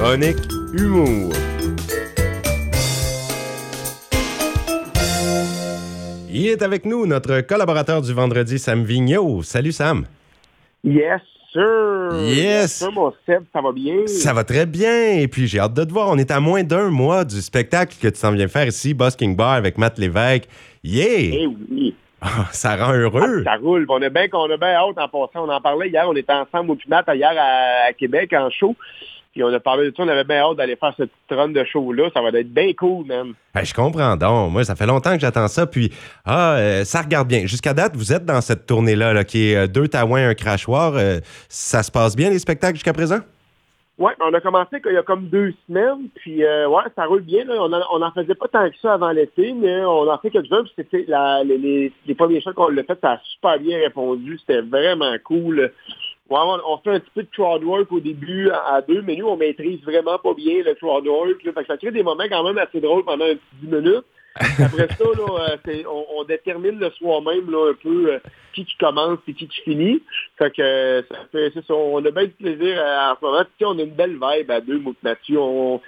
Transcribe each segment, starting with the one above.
Chronique Humour. Il est avec nous, notre collaborateur du vendredi, Sam Vigneault. Salut Sam. Yes, sir. Yes. Sir, mon Seb, ça va bien? Ça va très bien. Et puis, j'ai hâte de te voir. On est à moins d'un mois du spectacle que tu t'en viens faire ici, Busking Bar, avec Matt Lévesque. Yeah! Eh oui. Ah, ça rend heureux. Ça roule. On a bien qu'on a bien hâte en passant. On en parlait hier. On était ensemble au Pinat hier à, à Québec en show. Puis on a parlé de ça. On avait bien hâte d'aller faire cette petite run de show-là. Ça va être bien cool, man. Ben, je comprends donc. Moi, ça fait longtemps que j'attends ça. Puis, ah, euh, ça regarde bien. Jusqu'à date, vous êtes dans cette tournée-là, là, qui est euh, deux taouins, un crachoir. Euh, ça se passe bien, les spectacles, jusqu'à présent? Ouais, on a commencé il y a comme deux semaines, puis euh, ouais, ça roule bien. Là. On, en, on en faisait pas tant que ça avant l'été, mais on en fait quelques-uns, puis c'était les, les premiers shows qu'on l'a fait, ça a super bien répondu, c'était vraiment cool. Ouais, on, fait un petit peu de crowd work au début à, deux, mais nous, on maîtrise vraiment pas bien le crowd work. Là, fait que ça crée des moments quand même assez drôles pendant un petit 10 minutes. Après ça, là, euh, on, on détermine le soir même là, un peu euh, qui qui commence et qui qui finit. Fait que euh, ça fait, ça, on a bien du plaisir à- en ce moment. On a une belle vibe à deux, moi Mathieu. On,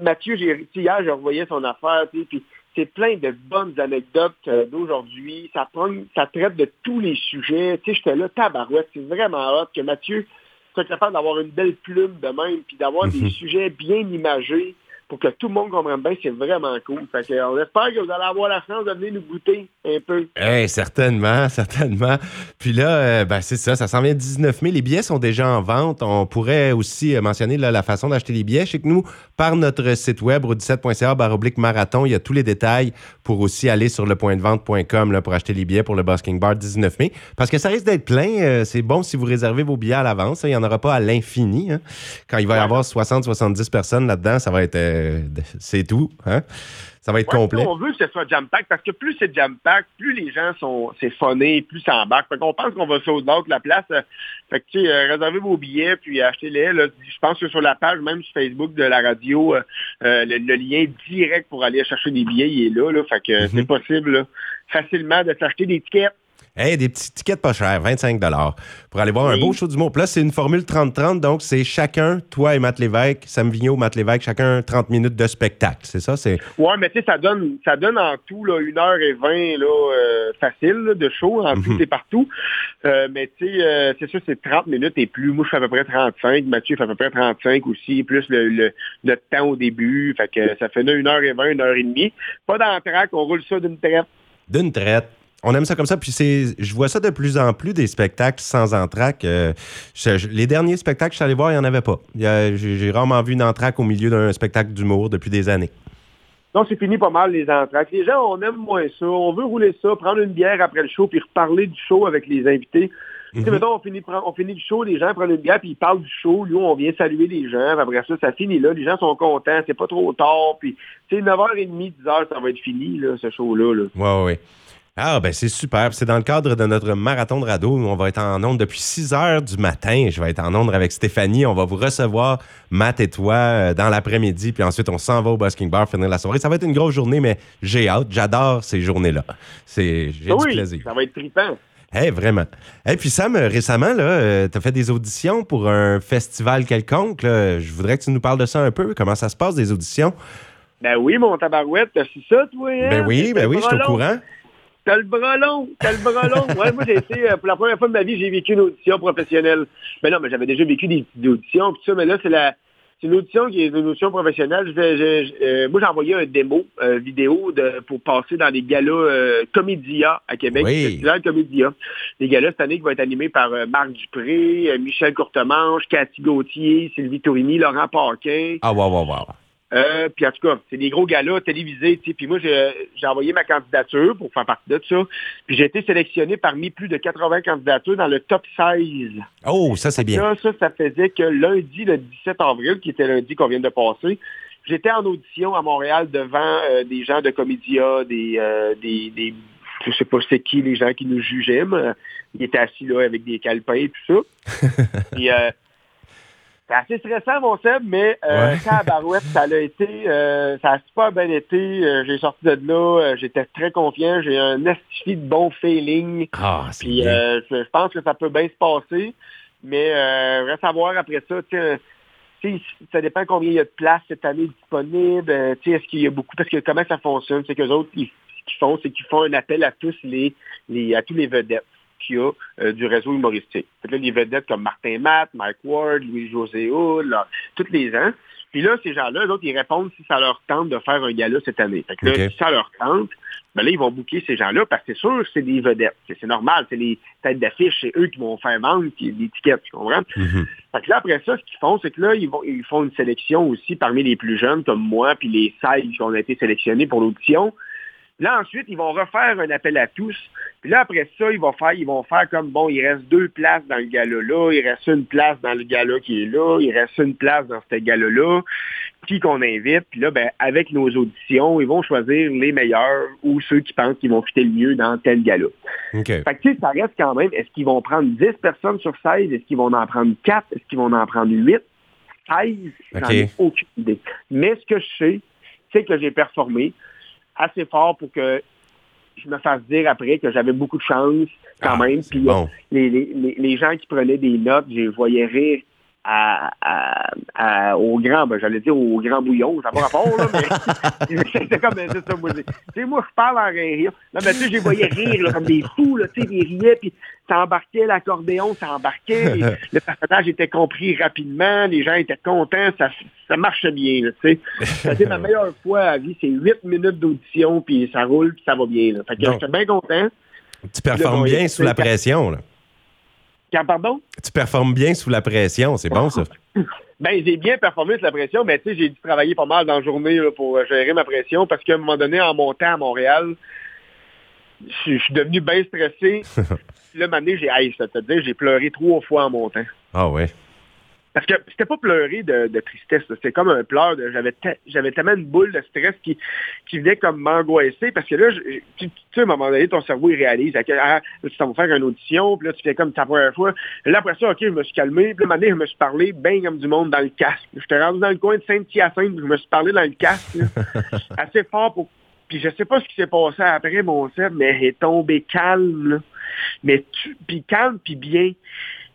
Mathieu, hier, je revoyais son affaire, puis c'est plein de bonnes anecdotes euh, d'aujourd'hui. Ça prend, ça traite de tous les sujets. Tu sais, j'étais là, tabarouette, c'est vraiment hot que Mathieu soit capable d'avoir une belle plume de même, puis d'avoir des sujets bien imagés pour que tout le monde comprenne bien, c'est vraiment cool. Fait que, on espère que vous allez avoir la chance de venir nous goûter un peu. Eh, certainement, certainement. Puis là, euh, ben, c'est ça, ça s'en vient 19 mai. Les billets sont déjà en vente. On pourrait aussi euh, mentionner là, la façon d'acheter les billets. Chez nous, par notre site web, au17.ca, baroblique marathon, il y a tous les détails pour aussi aller sur lepointdevente.com là, pour acheter les billets pour le Busking Bar 19 mai. Parce que ça risque d'être plein. Euh, c'est bon si vous réservez vos billets à l'avance. hein. Il n'y en aura pas à l'infini. hein. Quand il va y avoir 60-70 personnes là-dedans, ça va être... euh, c'est tout. Hein? Ça va être Ouais, complet. On veut que ce soit jam-pack parce que plus c'est jam-pack, plus les gens sont c'est plus ça embarque. Fait qu'on pense qu'on va sauter out la place. Fait que, tu sais, euh, réservez vos billets puis achetez-les. Je pense que sur la page, même sur Facebook de la radio, euh, euh, le, le lien direct pour aller chercher des billets, il est là. là. Fait que euh, c'est possible là, facilement de s'acheter des tickets. Hey, des petits tickets pas chers, 25 pour aller voir un beau show d'humour. Puis là, c'est une formule 30-30, donc c'est chacun, toi et Matt Lévesque, Sam Vigneault, Matt Lévesque, chacun 30 minutes de spectacle. C'est ça? C'est... Ouais, mais tu sais, ça donne, ça donne en tout là, 1h20 là, euh, facile là, de show, en tout et partout. Euh, mais tu sais, euh, c'est sûr, c'est 30 minutes et plus. Moi, je fais à peu près 35. Mathieu fait à peu près 35 aussi, plus le, le, le temps au début. Fait que ça fait 1h20, 1h30. Pas d'entraque, on roule ça d'une traite. D'une traite. On aime ça comme ça. Puis c'est, je vois ça de plus en plus des spectacles sans entraque. Euh, je- je- les derniers spectacles que je suis allé voir, il n'y en avait pas. J'ai, rarement vu une entraque au milieu d'un spectacle d'humour depuis des années. Donc, c'est fini pas mal les entraques. Les gens, on aime moins ça. On veut rouler ça, prendre une bière après le show, puis reparler du show avec les invités. Tu sais, mettons, on finit, on finit le show, les gens prennent une bière, puis ils parlent du show. Nous, on vient saluer les gens. puis Après ça, ça finit là. Les gens sont contents. C'est pas trop tard. Puis, tu sais, 9h30, 10h, ça va être fini, là, ce show-là. Là. Ouais, ouais. Ah, ben c'est super. C'est dans le cadre de notre marathon de radeau. On va être en onde depuis 6 heures du matin. Je vais être en onde avec Stéphanie. On va vous recevoir, Matt et toi, euh, dans l'après-midi. Puis ensuite, on s'en va au Busking Bar finir la soirée. Ça va être une grosse journée, mais j'ai hâte. J'adore ces journées-là. C'est, j'ai du plaisir. ça va être trippant. Hey, vraiment. Et puis Sam, euh, récemment, là, tu as fait des auditions pour un festival quelconque. là. Je voudrais que tu nous parles de ça un peu. Comment ça se passe, des auditions? Ben oui, mon tabarouette, t'as su ça, toi, hein? Ben oui, ben oui, je suis au courant. T'as le bras long, t'as le bras long. Ouais, moi, j'ai été, euh, pour la première fois de ma vie, j'ai vécu une audition professionnelle. Ben non, mais j'avais déjà vécu des, des auditions, pis ça, mais là, c'est la, c'est une audition qui est une audition professionnelle. Je vais- je- je- euh, moi, j'ai envoyé un démo euh, vidéo de, pour passer dans les galas euh, Comédia à Québec. Oui. Festival Comédia. Les galas cette année qui vont être animés par Marc Dupré, Michel Courtemanche, Cathy Gauthier, Sylvie Tourigny, Laurent Paquin. Ah, wow, wow, wow. Euh, puis en tout cas, c'est des gros galas télévisés. Puis moi, j'ai envoyé ma candidature pour faire partie de ça. Puis j'ai été sélectionné parmi plus de 80 candidatures dans le top 16. Oh, ça, c'est bien. Là, ça, ça faisait que lundi, le 17 avril, qui était lundi qu'on vient de passer, j'étais en audition à Montréal devant euh, des gens de Comédia, des, euh, des, des je sais pas c'est qui les gens qui nous jugeaient, mais ils étaient assis là avec des calepins et tout ça. c'est assez stressant, mon Seb, mais euh, Ouais. tabarouette, ça a été, euh, ça a super bien été. Euh, j'ai sorti de là, j'étais très confiant, j'ai un estifi de bon feeling. Ah, Puis je pense que ça peut bien se passer. Mais reste à voir après ça, ça dépend combien il y a de places cette année disponible. Est-ce qu'il y a beaucoup? Parce que comment ça fonctionne, c'est que autres, ce qu'ils font, c'est qu'ils font un appel à tous les, les à tous les vedettes qu'il y a du réseau humoristique. Là, les vedettes comme Martin Matt, Mike Ward, Louis-José Hood, tous les ans. Puis là, ces gens-là, d'autres, ils répondent si ça leur tente de faire un gala cette année. Fait que là, si ça leur tente, ben là, ils vont booker ces gens-là parce que c'est sûr c'est des vedettes. C'est normal, c'est les têtes d'affiche, c'est eux qui vont faire vendre des tickets, tu comprends? Mm-hmm. Fait que là, après ça, ce qu'ils font, c'est que là, ils, vont, ils font une sélection aussi parmi les plus jeunes comme moi, puis les 16 qui ont été sélectionnés pour l'audition. Là, ensuite, ils vont refaire un appel à tous. Puis là, après ça, ils vont faire, ils vont faire comme, bon, il reste deux places dans le gala-là, il reste une place dans le gala qui est là, il reste une place dans ce gala-là, qui qu'on invite. Puis là, ben, avec nos auditions, ils vont choisir les meilleurs ou ceux qui pensent qu'ils vont fitter le mieux dans tel gala. Okay. Fait que, tu sais, ça reste quand même, est-ce qu'ils vont prendre 10 personnes sur 16? Est-ce qu'ils vont en prendre 4? Est-ce qu'ils vont en prendre 8? 16? J'en ai aucune idée. Mais ce que je sais, c'est que j'ai performé assez fort pour que je me fasse dire après que j'avais beaucoup de chance quand ah, même. Puis les, les, les, gens qui prenaient des notes, je les voyais rire à, au grand, ben, j'allais dire au grand bouillon, ça n'a pas rapport, là, mais c'était comme, c'est ça, moi, tu sais, moi, je parle en rire. Là, mais tu sais, je les voyais rire, là, comme des fous, là, tu sais, ils riaient, puis ça embarquait, l'accordéon, ça embarquait, le personnage était compris rapidement, les gens étaient contents, ça, ça marchait bien, tu sais. C'était ma meilleure fois à vie, c'est huit minutes d'audition, puis ça roule, puis ça va bien, là. Fait que j'étais bien content. Tu performes bien sous la pression, là pardon? Tu performes bien sous la pression, c'est bon ça? Ben, j'ai bien performé sous la pression, mais tu sais, j'ai dû travailler pas mal dans la journée pour euh, gérer ma pression parce qu'à un moment donné, en montant à Montréal, je suis devenu bien stressé. là, maintenant, j'ai, hey, ça te dire, j'ai pleuré trois fois en montant. Ah ouais. Parce que c'était pas pleurer de, tristesse, c'était comme un pleur. J'avais j'avais tellement une boule de stress qui, qui venait comme m'angoisser. Parce que là, tu sais, à un moment donné, ton cerveau, il réalise. Ah, tu t'en vas faire une audition, puis là, tu fais comme ta première fois. Là, après ça, OK, je me suis calmé. Puis là, maintenant, je me suis parlé bien comme du monde dans le casque. J'étais rendu dans le coin de Saint-Hyacinthe, je me suis parlé dans le casque. assez fort pour... Puis je sais pas ce qui s'est passé après, mon cerveau, mais il est tombé calme. Mais tu... puis calme, puis bien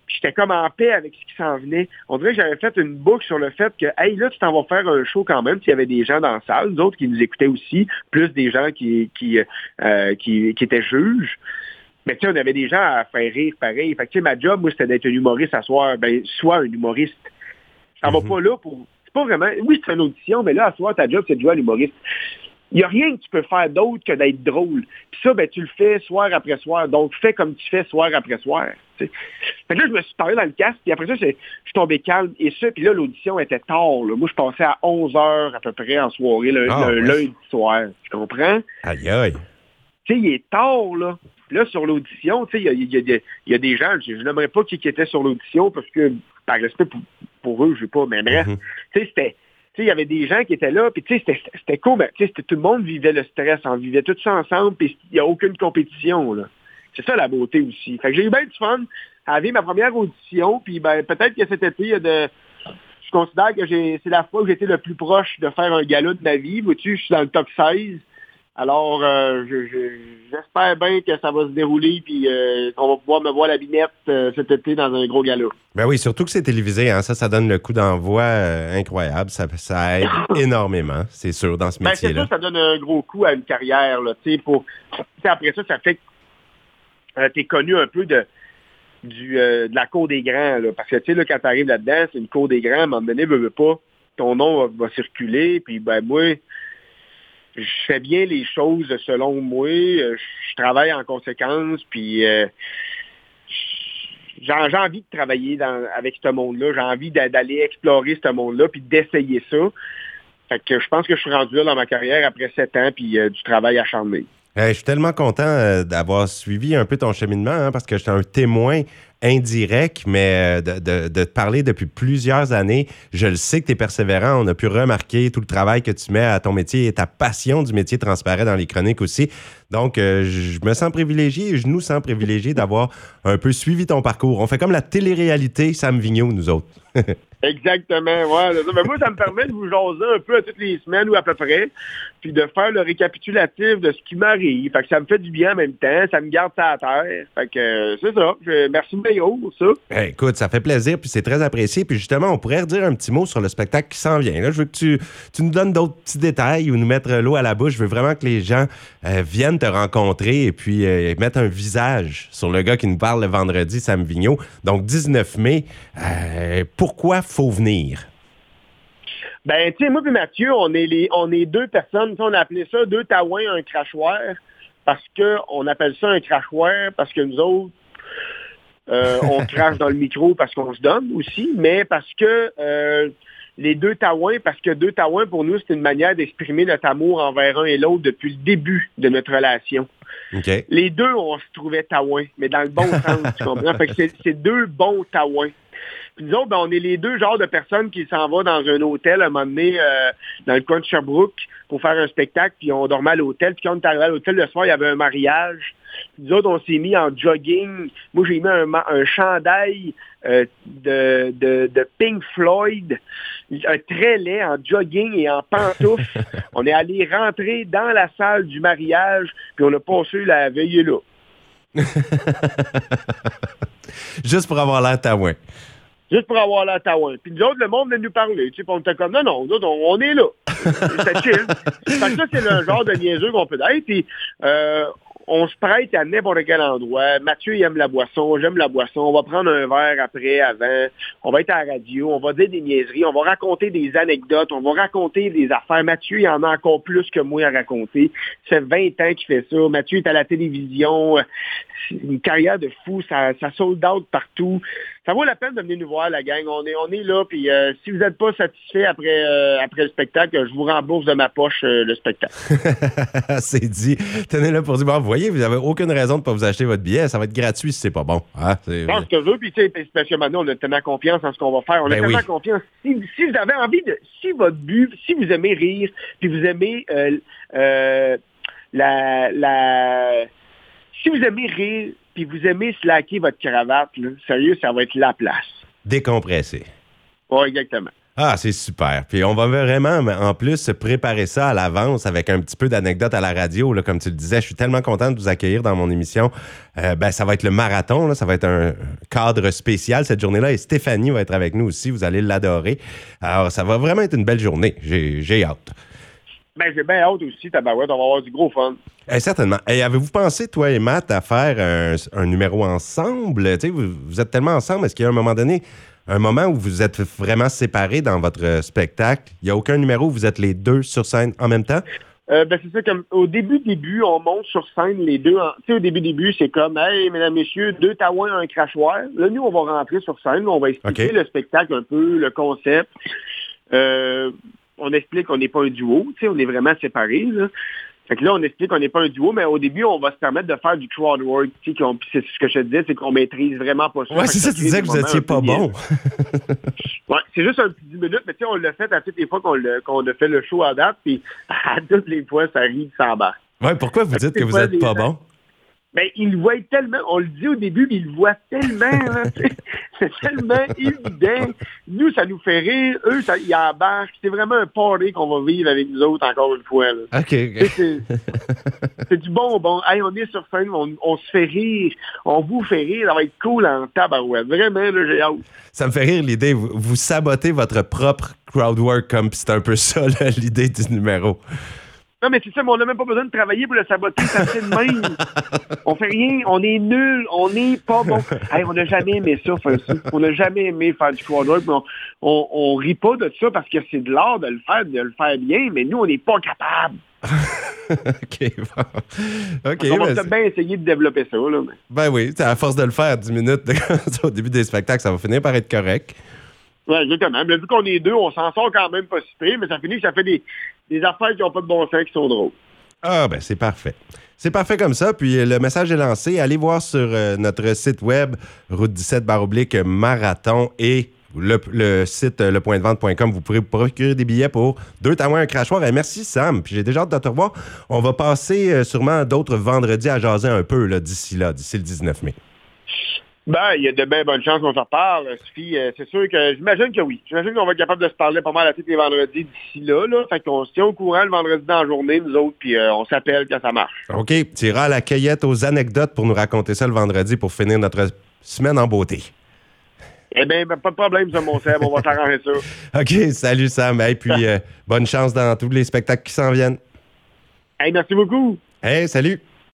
j'étais comme en paix avec ce qui s'en venait. On dirait que j'avais fait une boucle sur le fait que, hey, là, tu t'en vas faire un show quand même. S'il y avait des gens dans la salle, d'autres qui nous écoutaient aussi, plus des gens qui, qui, euh, qui, étaient juges. Mais tu sais, on avait des gens à faire rire pareil. Fait que, tu sais, ma job, moi, c'était d'être un humoriste à soir. Ben, soit un humoriste. Ça va mhm. pas là pour... C'est pas vraiment... Oui, c'est une audition, mais là, à soir, ta job, c'est de jouer à l'humoriste il n'y a rien que tu peux faire d'autre que d'être drôle. Puis ça, ben, tu le fais soir après soir. Donc, fais comme tu fais soir après soir. Fait que là, je me suis parlé dans le casque, puis après ça, je suis tombé calme. Et ça, puis là, l'audition était tard. Moi, je passais à 11 heures à peu près en soirée, le, ah, lundi soir. Tu comprends? Aïe, aïe. Tu sais, il est tard, là. Là, sur l'audition, tu sais, il y a, des gens, je, n'aimerais pas qui, étaient sur l'audition parce que, par respect pour, eux, je sais pas, mais bref, mm-hmm. tu sais, c'était il y avait des gens qui étaient là, puis c'était cool, mais tout le monde vivait le stress, on vivait tout ça ensemble, puis il n'y a aucune compétition. Là. C'est ça la beauté aussi. Fait que j'ai eu bien du fun à vivre ma première audition, puis ben, peut-être que cet été, de, je considère que c'est la fois où j'étais le plus proche de faire un gala de ma vie. Vois-tu, je suis dans le top 16. Alors, euh, j'espère bien que ça va se dérouler puis euh, qu'on va pouvoir me voir la binette euh, cet été dans un gros galop. Ben oui, surtout que c'est télévisé, hein, ça, ça donne le coup d'envoi incroyable. Ça, ça aide énormément, c'est sûr, dans ce métier-là. Ben, c'est ça, ça donne un gros coup à une carrière. Là, pour, après ça, ça fait que tu es connu un peu de, du, de la cour des grands. Parce que tu sais, quand tu arrives là-dedans, c'est une cour des grands, à un moment donné, veut, veut pas, ton nom va, circuler, puis ben moi je fais bien les choses selon moi. Euh, je travaille en conséquence, puis euh, j'ai envie de travailler avec ce monde-là. J'ai envie d'aller explorer ce monde-là, puis d'essayer ça. Fait que je pense que je suis rendu là dans ma carrière après sept ans, puis euh, du travail acharné. Je suis tellement content d'avoir suivi un peu ton cheminement, hein, parce que j'étais un témoin indirect, mais euh, de, te parler depuis plusieurs années. Je le sais que tu es persévérant. On a pu remarquer tout le travail que tu mets à ton métier et ta passion du métier transparaît dans les chroniques aussi. Donc, euh, je me sens privilégié et je nous sens privilégié d'avoir un peu suivi ton parcours. On fait comme la télé-réalité Sam Vigneault, nous autres. Exactement, ouais. Mais moi, ça me permet de vous jaser un peu à toutes les semaines ou à peu près, puis de faire le récapitulatif de ce qui m'arrive. Fait que ça me fait du bien en même temps, ça me garde ça à terre. Fait que euh, c'est ça. Je, merci Mayo pour ça. Eh, écoute, ça fait plaisir, puis c'est très apprécié. Puis justement, on pourrait redire un petit mot sur le spectacle qui s'en vient. Là, je veux que tu, tu nous donnes d'autres petits détails ou nous mettre l'eau à la bouche. Je veux vraiment que les gens euh, viennent te rencontrer et puis euh, mettre un visage sur le gars qui nous parle le vendredi, Sam Vigneault. Donc, 19 mai, euh, pourquoi faut venir? Ben, tu sais, moi et Mathieu, on est, les, on est deux personnes. On a appelé ça deux taouins, un crachoir, parce qu'on appelle ça un crachoir, parce que nous autres, euh, on crache dans le micro parce qu'on se donne aussi, mais parce que euh, les deux taouins, parce que deux taouins, pour nous, c'est une manière d'exprimer notre amour envers un et l'autre depuis le début de notre relation. Les deux, on se trouvait taouins, mais dans le bon sens, tu comprends? Fait que c'est, c'est deux bons taouins. Puis nous autres, ben, on est les deux genres de personnes qui s'en vont dans un hôtel à un moment donné, euh, dans le coin de Sherbrooke, pour faire un spectacle, puis on dormait à l'hôtel. Puis quand on est arrivé à l'hôtel le soir, il y avait un mariage. Puis nous autres, on s'est mis en jogging. Moi, j'ai mis un, chandail euh, de, de, de Pink Floyd, un très laid en jogging et en pantoufles. on est allé rentrer dans la salle du mariage, puis on a passé la veillée là. Juste pour avoir l'air taouin. Juste pour avoir la Taouin. Puis nous autres, le monde venait nous parler. Tu sais, on était comme, non, non, nous autres, on, on est là. C'était chill. Fait que ça, c'est le genre de niaiseux qu'on peut être. Puis, euh, on se prête à n'importe quel endroit. Mathieu, il aime la boisson. J'aime la boisson. On va prendre un verre après, avant. On va être à la radio. On va dire des niaiseries. On va raconter des anecdotes. On va raconter des affaires. Mathieu, il en a encore plus que moi à raconter. Ça fait 20 ans qu'il fait ça. Mathieu est à la télévision. Une carrière de fou. Ça, ça sold out partout. Ça vaut la peine de venir nous voir, la gang. On est, on est là. Puis euh, si vous n'êtes pas satisfait après, euh, après le spectacle, je vous rembourse de ma poche euh, le spectacle. c'est dit. Tenez là pour dire, bon, vous voyez, vous n'avez aucune raison de ne pas vous acheter votre billet. Ça va être gratuit si c'est pas bon. Ah, c'est- Je pense que je veux, puis tu sais, parce que maintenant, on a tellement confiance en ce qu'on va faire. On Ben a tellement oui. confiance. Si, si vous avez envie de, si votre but, si vous aimez rire, puis vous aimez la, la, si vous aimez rire, puis vous aimez slacker votre cravate, là, sérieux, ça va être la place. Décompressé. Oui, exactement. Ah, c'est super. Puis on va vraiment, en plus, se préparer ça à l'avance avec un petit peu d'anecdotes à la radio. Là, comme tu le disais, je suis tellement content de vous accueillir dans mon émission. Euh, ben, ça va être le marathon. Là, ça va être un cadre spécial cette journée-là. Et Stéphanie va être avec nous aussi. Vous allez l'adorer. Alors, ça va vraiment être une belle journée. J'ai hâte. Ben, j'ai bien hâte aussi, tabarouette, on va avoir du gros fun. Eh, certainement. Et avez-vous pensé, toi et Matt, à faire un, un numéro ensemble? Vous, vous êtes tellement ensemble. Est-ce qu'il y a un moment donné, un moment où vous êtes vraiment séparés dans votre euh, spectacle? Il n'y a aucun numéro où vous êtes les deux sur scène en même temps? Euh, ben c'est ça comme au début début on monte sur scène les deux en- tu sais au début début c'est comme hey mesdames messieurs deux taouins un crachoir là nous on va rentrer sur scène on va expliquer le spectacle un peu le concept Euh, on explique qu'on n'est pas un duo on est vraiment séparés là fait que là, on explique qu'on n'est pas un duo, mais au début, on va se permettre de faire du crowd work. C'est ce que je te disais, c'est qu'on maîtrise vraiment pas ça. Ouais, c'est que ça, tu disais que vous étiez pas bon. Ouais, c'est juste un petit 10 minutes, mais tu sais, on l'a fait à toutes les fois qu'on a fait le show à date, puis à toutes les fois, ça arrive, ça embarque. Ouais, pourquoi vous dites que c'est vous pas êtes des pas bon? Ben, il le voit tellement, on le dit au début, mais il le voit tellement, hein, c'est tellement évident. Nous, ça nous fait rire, eux, ça, ils embarquent. C'est vraiment un party qu'on va vivre avec nous autres, encore une fois. là. OK. C'est du bonbon. Hey, on est sur scène, on, on se fait rire, on vous fait rire, ça va être cool en tabarouette. Vraiment, là, j'ai hâte. Ça me fait rire l'idée. Vous, vous sabotez votre propre crowd work comme c'est un peu ça l'idée du numéro. Non, mais c'est ça, mais on n'a même pas besoin de travailler pour le saboter, ça fait de même. On fait rien, on est nul, on n'est pas bon. Hey, on n'a jamais aimé ça, faire ça. On n'a jamais aimé faire du mais on, on, on rit pas de ça parce que c'est de l'art de le faire, de le faire bien, mais nous, on n'est pas capable. OK. bon. On va ben, bien essayer de développer ça, là. mais- ben oui, à force de le faire 10 minutes au début des spectacles, ça va finir par être correct. Ouais, exactement. Mais vu qu'on est deux, on s'en sort quand même pas si pire, mais ça finit que ça fait des, des affaires qui n'ont pas de bon sens qui sont drôles. Ah, ben c'est parfait. C'est parfait comme ça. Puis euh, le message est lancé. Allez voir sur euh, notre site web, route 17 baroblique marathon et le, site euh, lepointdevente.com, vous pourrez procurer des billets pour deux témoins un crachoir. Et merci, Sam. Puis j'ai déjà hâte de te revoir. On va passer euh, sûrement d'autres vendredis à jaser un peu d'ici là, d'ici le 19 mai. Ben, il y a de bien bonnes chances qu'on s'en reparle, Sophie. Euh, c'est sûr que j'imagine que oui. J'imagine qu'on va être capable de se parler pas mal à tous les vendredis d'ici là, là. Fait qu'on se tient au courant le vendredi dans la journée, nous autres, puis on s'appelle quand ça marche. OK. Tu iras à la cueillette aux anecdotes pour nous raconter ça le vendredi pour finir notre semaine en beauté. Eh bien, ben, pas de problème, ça, mon Seb. On va s'arranger ça. OK, salut Sam. Et puis, euh, bonne chance dans tous les spectacles qui s'en viennent. Hey, merci beaucoup. Hey, salut.